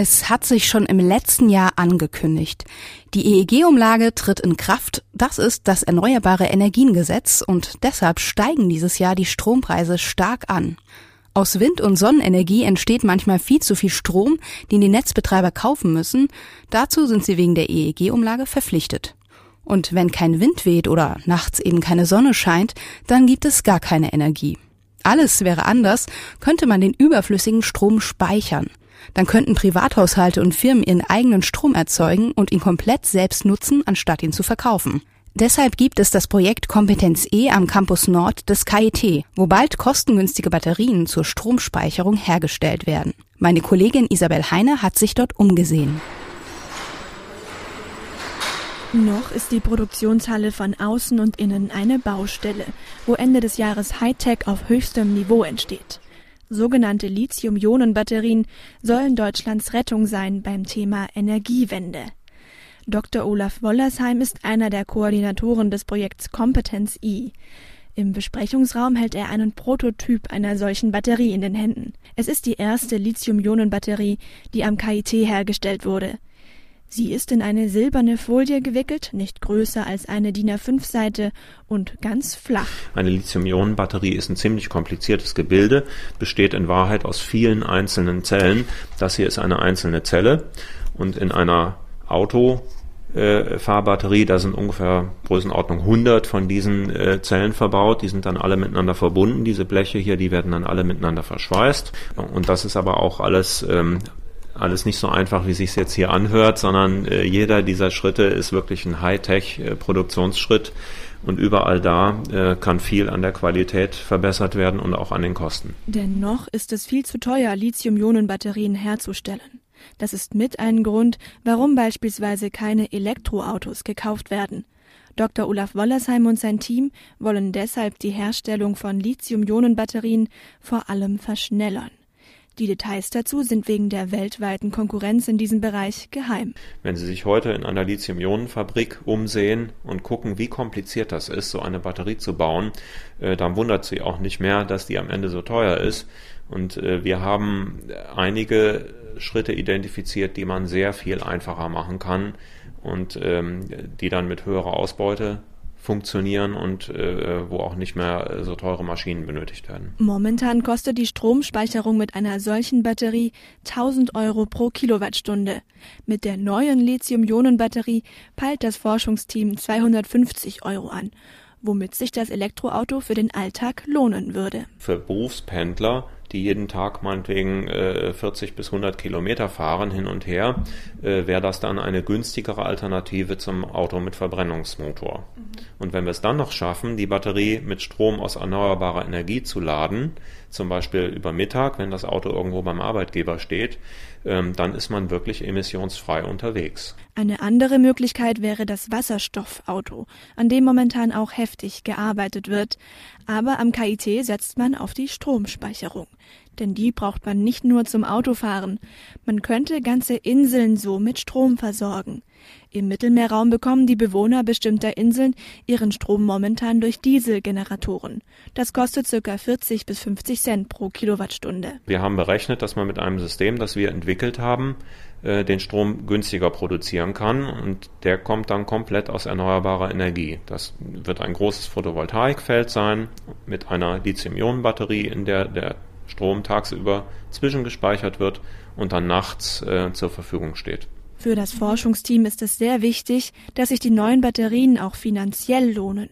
Es hat sich schon im letzten Jahr angekündigt. Die EEG-Umlage tritt in Kraft. Das ist das Erneuerbare Energiengesetz und deshalb steigen dieses Jahr die Strompreise stark an. Aus Wind- und Sonnenenergie entsteht manchmal viel zu viel Strom, den die Netzbetreiber kaufen müssen. Dazu sind sie wegen der EEG-Umlage verpflichtet. Und wenn kein Wind weht oder nachts eben keine Sonne scheint, dann gibt es gar keine Energie. Alles wäre anders, könnte man den überflüssigen Strom speichern. Dann könnten Privathaushalte und Firmen ihren eigenen Strom erzeugen und ihn komplett selbst nutzen, anstatt ihn zu verkaufen. Deshalb gibt es das Projekt Kompetenz E am Campus Nord des KIT, wo bald kostengünstige Batterien zur Stromspeicherung hergestellt werden. Meine Kollegin Isabel Heine hat sich dort umgesehen. Noch ist die Produktionshalle von außen und innen eine Baustelle, wo Ende des Jahres Hightech auf höchstem Niveau entsteht. Sogenannte Lithium-Ionen-Batterien sollen Deutschlands Rettung sein beim Thema Energiewende. Dr. Olaf Wollersheim ist einer der Koordinatoren des Projekts Kompetenz I. Im Besprechungsraum hält er einen Prototyp einer solchen Batterie in den Händen. Es ist die erste Lithium-Ionen-Batterie, die am KIT hergestellt wurde. Sie ist in eine silberne Folie gewickelt, nicht größer als eine DIN A5-Seite und ganz flach. Eine Lithium-Ionen-Batterie ist ein ziemlich kompliziertes Gebilde, besteht in Wahrheit aus vielen einzelnen Zellen. Das hier ist eine einzelne Zelle und in einer Autofahrbatterie, da sind ungefähr Größenordnung 100 von diesen äh, Zellen verbaut. Die sind dann alle miteinander verbunden. Diese Bleche hier, die werden dann alle miteinander verschweißt. Und das ist aber auch alles ähm, alles nicht so einfach, wie sich jetzt hier anhört, sondern äh, jeder dieser Schritte ist wirklich ein Hightech-Produktionsschritt und überall da äh, kann viel an der Qualität verbessert werden und auch an den Kosten. Dennoch ist es viel zu teuer, Lithium-Ionen-Batterien herzustellen. Das ist mit ein Grund, warum beispielsweise keine Elektroautos gekauft werden. Dr. Olaf Wollersheim und sein Team wollen deshalb die Herstellung von Lithium-Ionen-Batterien vor allem verschnellern. Die Details dazu sind wegen der weltweiten Konkurrenz in diesem Bereich geheim. Wenn Sie sich heute in einer Lithium-Ionen-Fabrik umsehen und gucken, wie kompliziert das ist, so eine Batterie zu bauen, äh, dann wundert Sie auch nicht mehr, dass die am Ende so teuer ist. Und äh, wir haben einige Schritte identifiziert, die man sehr viel einfacher machen kann und ähm, die dann mit höherer Ausbeute funktionieren und äh, wo auch nicht mehr so teure Maschinen benötigt werden. Momentan kostet die Stromspeicherung mit einer solchen Batterie 1000 Euro pro Kilowattstunde. Mit der neuen Lithium-Ionen-Batterie peilt das Forschungsteam 250 Euro an, womit sich das Elektroauto für den Alltag lohnen würde. Für Berufspendler die jeden Tag meinetwegen äh, 40 bis 100 Kilometer fahren hin und her, äh, wäre das dann eine günstigere Alternative zum Auto mit Verbrennungsmotor. Mhm. Und wenn wir es dann noch schaffen, die Batterie mit Strom aus erneuerbarer Energie zu laden, zum Beispiel über Mittag, wenn das Auto irgendwo beim Arbeitgeber steht, ähm, dann ist man wirklich emissionsfrei unterwegs. Eine andere Möglichkeit wäre das Wasserstoffauto, an dem momentan auch heftig gearbeitet wird. Aber am KIT setzt man auf die Stromspeicherung. Denn die braucht man nicht nur zum Autofahren. Man könnte ganze Inseln so mit Strom versorgen. Im Mittelmeerraum bekommen die Bewohner bestimmter Inseln ihren Strom momentan durch Dieselgeneratoren. Das kostet ca. 40 bis 50 Cent pro Kilowattstunde. Wir haben berechnet, dass man mit einem System, das wir entwickelt haben, äh, den Strom günstiger produzieren kann und der kommt dann komplett aus erneuerbarer Energie. Das wird ein großes Photovoltaikfeld sein mit einer Lithium-Ionen-Batterie, in der der Strom tagsüber zwischengespeichert wird und dann nachts äh, zur Verfügung steht. Für das Forschungsteam ist es sehr wichtig, dass sich die neuen Batterien auch finanziell lohnen.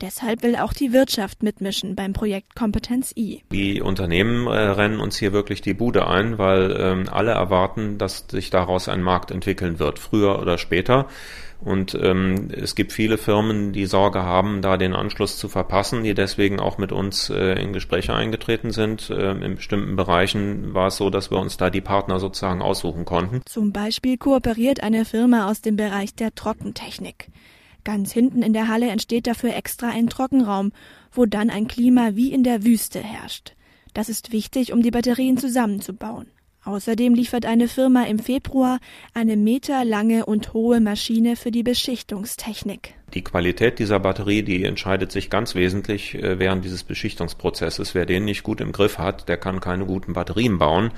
Deshalb will auch die Wirtschaft mitmischen beim Projekt Kompetenz I. Die Unternehmen äh, rennen uns hier wirklich die Bude ein, weil ähm, alle erwarten, dass sich daraus ein Markt entwickeln wird, früher oder später. Und ähm, es gibt viele Firmen, die Sorge haben, da den Anschluss zu verpassen, die deswegen auch mit uns äh, in Gespräche eingetreten sind. Äh, in bestimmten Bereichen war es so, dass wir uns da die Partner sozusagen aussuchen konnten. Zum Beispiel kooperiert eine Firma aus dem Bereich der Trockentechnik. Ganz hinten in der Halle entsteht dafür extra ein Trockenraum, wo dann ein Klima wie in der Wüste herrscht. Das ist wichtig, um die Batterien zusammenzubauen. Außerdem liefert eine Firma im Februar eine meterlange und hohe Maschine für die Beschichtungstechnik. Die Qualität dieser Batterie, die entscheidet sich ganz wesentlich äh, während dieses Beschichtungsprozesses. Wer den nicht gut im Griff hat, der kann keine guten Batterien bauen.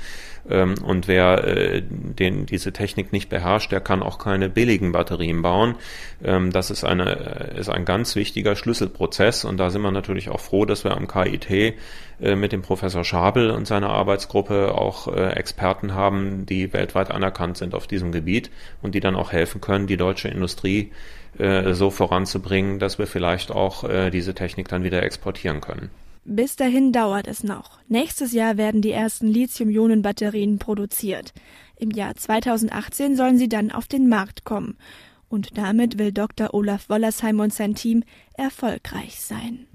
Ähm, und wer äh, den, diese Technik nicht beherrscht, der kann auch keine billigen Batterien bauen. Ähm, das ist, eine, ist ein ganz wichtiger Schlüsselprozess. Und da sind wir natürlich auch froh, dass wir am KIT äh, mit dem Professor Schabel und seiner Arbeitsgruppe auch Experten haben, die weltweit anerkannt sind auf diesem Gebiet und die dann auch helfen können, die deutsche Industrie äh, so voranzubringen, dass wir vielleicht auch äh, diese Technik dann wieder exportieren können. Bis dahin dauert es noch. Nächstes Jahr werden die ersten Lithium-Ionen-Batterien produziert. Im Jahr 2018 sollen sie dann auf den Markt kommen. Und damit will Dr. Olaf Wollersheim und sein Team erfolgreich sein.